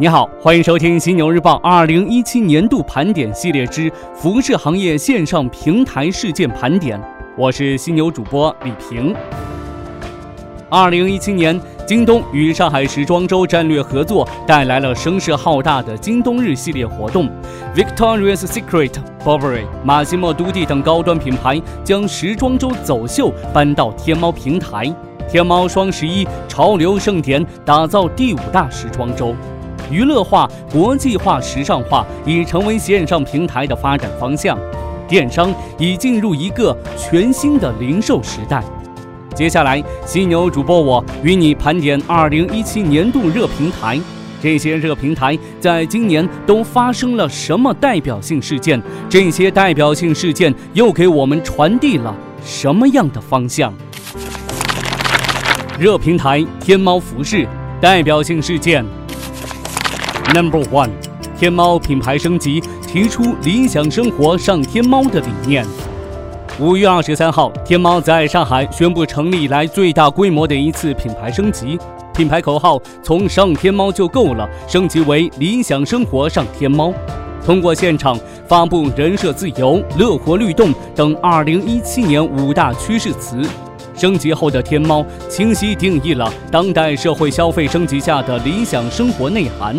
你好，欢迎收听《犀牛日报》二零一七年度盘点系列之服饰行业线上平台事件盘点。我是犀牛主播李平。二零一七年，京东与上海时装周战略合作，带来了声势浩大的京东日系列活动。Victoria's Secret、Burberry、马西莫都蒂等高端品牌将时装周走秀搬到天猫平台。天猫双十一潮流盛典，打造第五大时装周。娱乐化、国际化、时尚化已成为线上平台的发展方向，电商已进入一个全新的零售时代。接下来，犀牛主播我与你盘点二零一七年度热平台，这些热平台在今年都发生了什么代表性事件？这些代表性事件又给我们传递了什么样的方向？热平台天猫服饰代表性事件。Number one，天猫品牌升级，提出理想生活上天猫的理念。五月二十三号，天猫在上海宣布成立以来最大规模的一次品牌升级，品牌口号从“上天猫就够了”升级为“理想生活上天猫”。通过现场发布“人设自由”“乐活律动”等二零一七年五大趋势词。升级后的天猫清晰定义了当代社会消费升级下的理想生活内涵。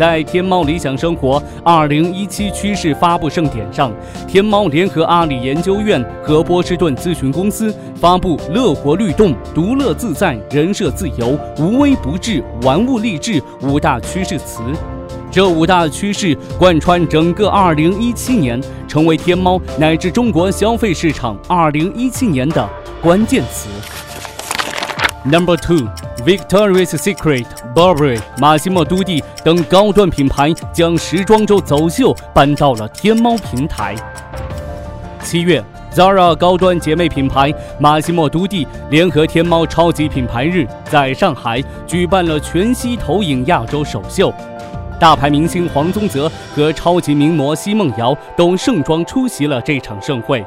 在天猫理想生活二零一七趋势发布盛典上，天猫联合阿里研究院和波士顿咨询公司发布“乐活律动、独乐自在、人设自由、无微不至、玩物励志”五大趋势词。这五大趋势贯穿整个二零一七年，成为天猫乃至中国消费市场二零一七年的关键词。Number two。Victoria's Secret、Burberry、马西莫都蒂等高端品牌将时装周走秀搬到了天猫平台。七月，Zara 高端姐妹品牌马西莫都蒂联合天猫超级品牌日，在上海举办了全息投影亚洲首秀，大牌明星黄宗泽和超级名模奚梦瑶都盛装出席了这场盛会。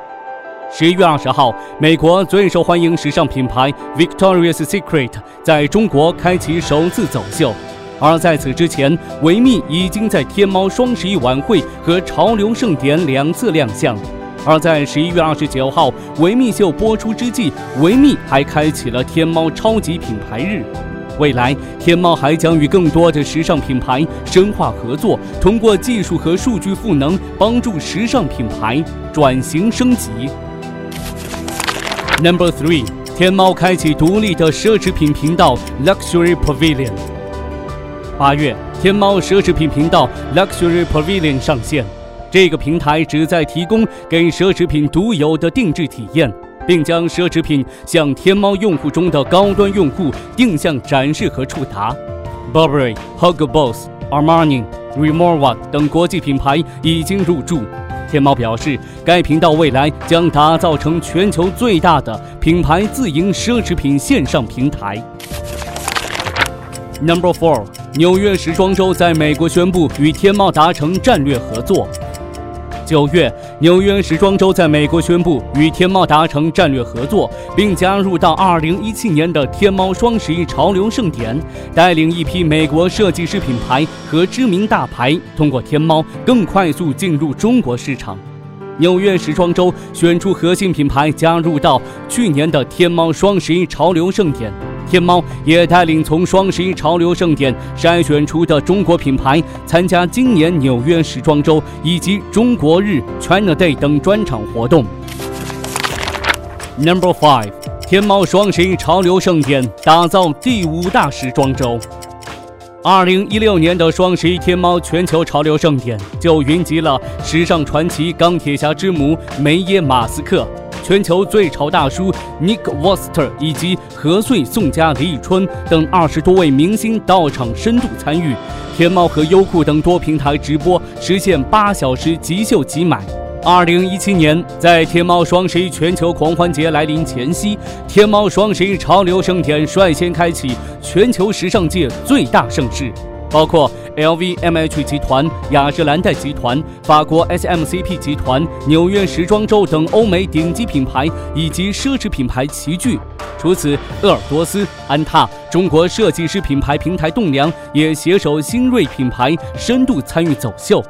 十一月二十号，美国最受欢迎时尚品牌 Victoria's Secret 在中国开启首次走秀，而在此之前，维密已经在天猫双十一晚会和潮流盛典两次亮相。而在十一月二十九号，维密秀播出之际，维密还开启了天猫超级品牌日。未来，天猫还将与更多的时尚品牌深化合作，通过技术和数据赋能，帮助时尚品牌转型升级。Number three，天猫开启独立的奢侈品频道 Luxury Pavilion。八月，天猫奢侈品频道 Luxury Pavilion 上线。这个平台旨在提供给奢侈品独有的定制体验，并将奢侈品向天猫用户中的高端用户定向展示和触达。Burberry、Hugo Boss、Armani、Rimowa 等国际品牌已经入驻。天猫表示，该频道未来将打造成全球最大的品牌自营奢侈品线上平台。Number four，纽约时装周在美国宣布与天猫达成战略合作。九月，纽约时装周在美国宣布与天猫达成战略合作，并加入到2017年的天猫双十一潮流盛典，带领一批美国设计师品牌和知名大牌通过天猫更快速进入中国市场。纽约时装周选出核心品牌加入到去年的天猫双十一潮流盛典。天猫也带领从双十一潮流盛典筛选出的中国品牌参加今年纽约时装周以及中国日 China Day 等专场活动。Number five，天猫双十一潮流盛典打造第五大时装周。二零一六年的双十一天猫全球潮流盛典就云集了时尚传奇钢铁侠之母梅耶马斯克。全球最潮大叔 Nick w o s t e r 以及何穗、宋佳、李宇春等二十多位明星到场深度参与，天猫和优酷等多平台直播，实现八小时即秀即买。二零一七年，在天猫双十一全球狂欢节来临前夕，天猫双十一潮流盛典率先开启全球时尚界最大盛事，包括 LVMH 集团、雅诗兰黛集团、法国 SMCP 集团、纽约时装周等欧美顶级品牌以及奢侈品牌齐聚。除此，鄂尔多斯、安踏、中国设计师品牌平台栋梁也携手新锐品牌深度参与走秀。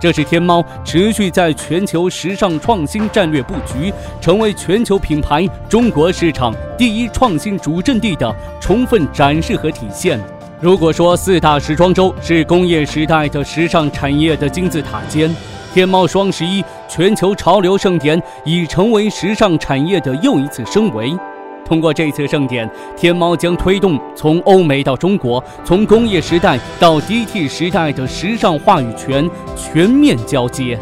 这是天猫持续在全球时尚创新战略布局，成为全球品牌中国市场第一创新主阵地的充分展示和体现。如果说四大时装周是工业时代的时尚产业的金字塔尖，天猫双十一全球潮流盛典已成为时尚产业的又一次升维。通过这次盛典，天猫将推动从欧美到中国，从工业时代到 DT 时代的时尚话语权全面交接。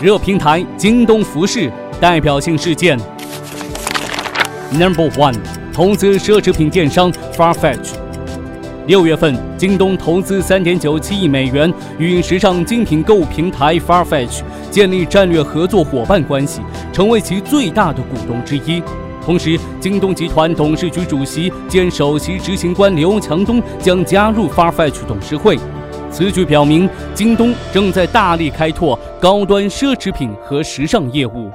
热平台京东服饰代表性事件。Number one，投资奢侈品电商 Farfetch。六月份，京东投资三点九七亿美元与时尚精品购物平台 Farfetch 建立战略合作伙伴关系。成为其最大的股东之一。同时，京东集团董事局主席兼首席执行官刘强东将加入 Farfetch 董事会。此举表明，京东正在大力开拓高端奢侈品和时尚业务。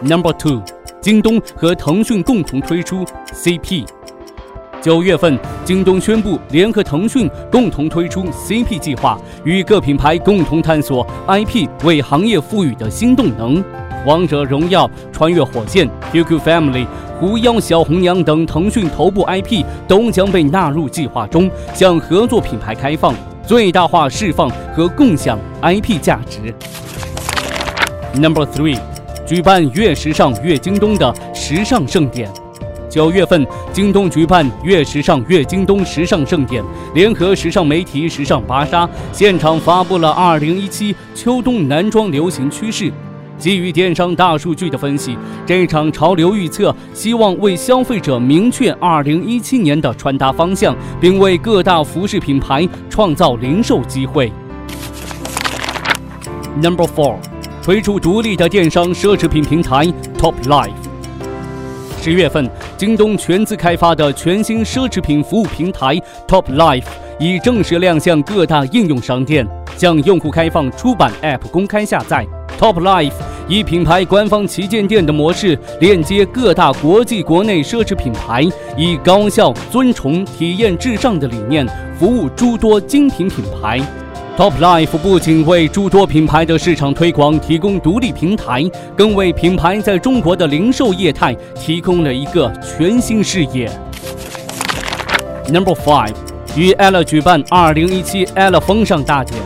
Number two，京东和腾讯共同推出 CP。九月份，京东宣布联合腾讯共同推出 CP 计划，与各品牌共同探索 IP 为行业赋予的新动能。王者荣耀、穿越火线、QQ Family、狐妖小红娘等腾讯头部 IP 都将被纳入计划中，向合作品牌开放，最大化释放和共享 IP 价值。Number three，举办越时尚越京东的时尚盛典。九月份，京东举办“越时尚越京东”时尚盛典，联合时尚媒体时尚芭莎，现场发布了2017秋冬男装流行趋势。基于电商大数据的分析，这场潮流预测希望为消费者明确2017年的穿搭方向，并为各大服饰品牌创造零售机会。Number four，推出独立的电商奢侈品平台 Top Life。十月份，京东全资开发的全新奢侈品服务平台 Top Life 已正式亮相各大应用商店，向用户开放出版 App 公开下载。Top Life 以品牌官方旗舰店的模式链接各大国际、国内奢侈品牌，以高效、尊崇、体验至上的理念服务诸多精品品牌。Top Life 不仅为诸多品牌的市场推广提供独立平台，更为品牌在中国的零售业态提供了一个全新视野。Number Five，与 Ella 举办2017 Ella 风尚大典。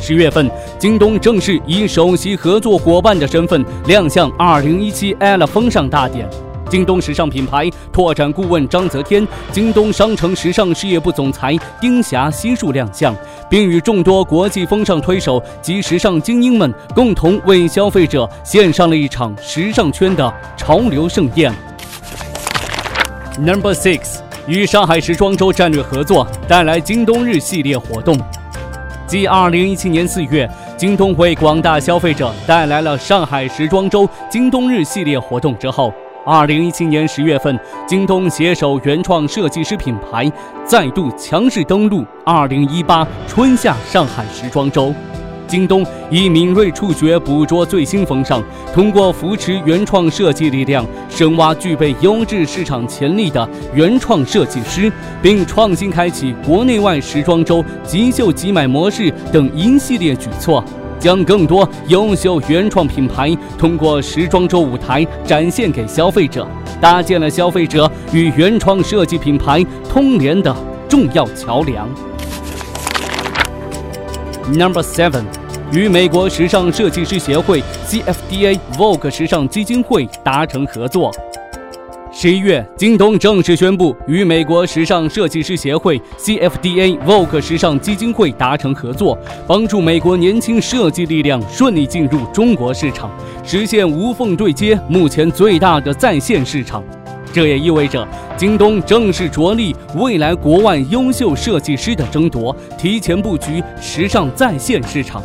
十月份，京东正式以首席合作伙伴的身份亮相2017 Ella 风尚大典。京东时尚品牌拓展顾问张泽天、京东商城时尚事业部总裁丁霞悉数亮相，并与众多国际风尚推手及时尚精英们共同为消费者献上了一场时尚圈的潮流盛宴。Number six，与上海时装周战略合作，带来京东日系列活动。继2017年4月，京东为广大消费者带来了上海时装周京东日系列活动之后。二零一七年十月份，京东携手原创设计师品牌，再度强势登陆二零一八春夏上海时装周。京东以敏锐触觉捕捉最新风尚，通过扶持原创设计力量，深挖具备优质市场潜力的原创设计师，并创新开启国内外时装周即秀即买模式等一系列举措。将更多优秀原创品牌通过时装周舞台展现给消费者，搭建了消费者与原创设计品牌通联的重要桥梁。Number seven，与美国时尚设计师协会 （CFDA）、Vogue 时尚基金会达成合作。十一月，京东正式宣布与美国时尚设计师协会 （CFDA）、Vogue 时尚基金会达成合作，帮助美国年轻设计力量顺利进入中国市场，实现无缝对接目前最大的在线市场。这也意味着，京东正式着力未来国外优秀设计师的争夺，提前布局时尚在线市场。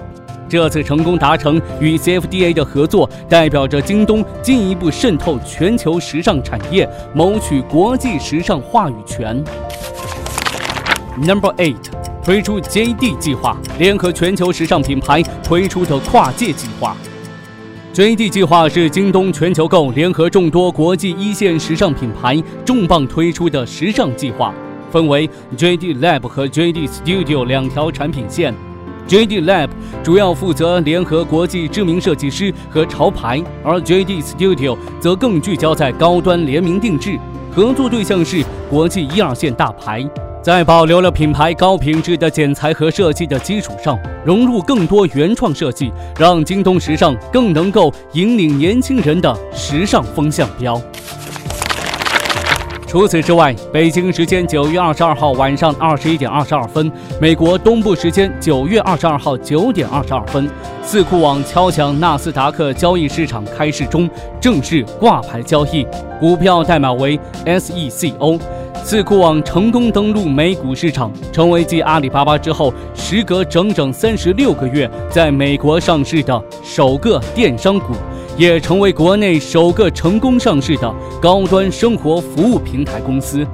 这次成功达成与 CFDA 的合作，代表着京东进一步渗透全球时尚产业，谋取国际时尚话语权。Number Eight，推出 JD 计划，联合全球时尚品牌推出的跨界计划。JD 计划是京东全球购联合众多国际一线时尚品牌重磅推出的时尚计划，分为 JD Lab 和 JD Studio 两条产品线。JD Lab 主要负责联合国际知名设计师和潮牌，而 JD Studio 则更聚焦在高端联名定制，合作对象是国际一二线大牌。在保留了品牌高品质的剪裁和设计的基础上，融入更多原创设计，让京东时尚更能够引领年轻人的时尚风向标。除此之外，北京时间九月二十二号晚上二十一点二十二分，美国东部时间九月二十二号九点二十二分，四库网敲响纳斯达克交易市场开市中正式挂牌交易，股票代码为 SECO。四库网成功登陆美股市场，成为继阿里巴巴之后，时隔整整三十六个月在美国上市的首个电商股，也成为国内首个成功上市的高端生活服务平台公司。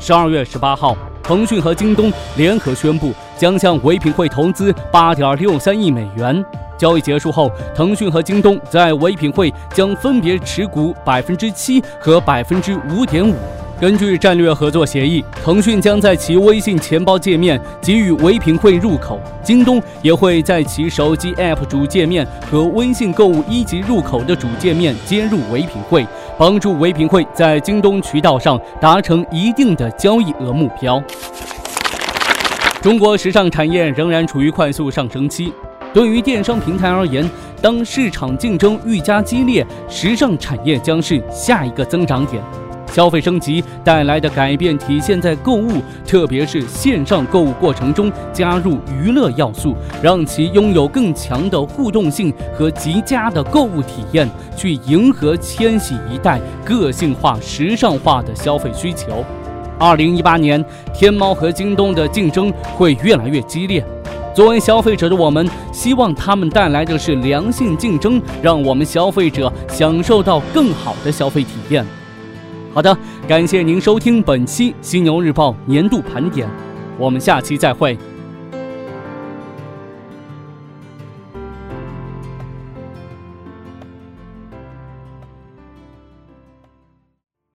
十二月十八号，腾讯和京东联合宣布将向唯品会投资八点六三亿美元。交易结束后，腾讯和京东在唯品会将分别持股百分之七和百分之五点五。根据战略合作协议，腾讯将在其微信钱包界面给予唯品会入口，京东也会在其手机 App 主界面和微信购物一级入口的主界面接入唯品会，帮助唯品会在京东渠道上达成一定的交易额目标。中国时尚产业仍然处于快速上升期，对于电商平台而言，当市场竞争愈加激烈，时尚产业将是下一个增长点。消费升级带来的改变体现在购物，特别是线上购物过程中加入娱乐要素，让其拥有更强的互动性和极佳的购物体验，去迎合千禧一代个性化、时尚化的消费需求。二零一八年，天猫和京东的竞争会越来越激烈。作为消费者的我们，希望他们带来的是良性竞争，让我们消费者享受到更好的消费体验。好的，感谢您收听本期《犀牛日报》年度盘点，我们下期再会。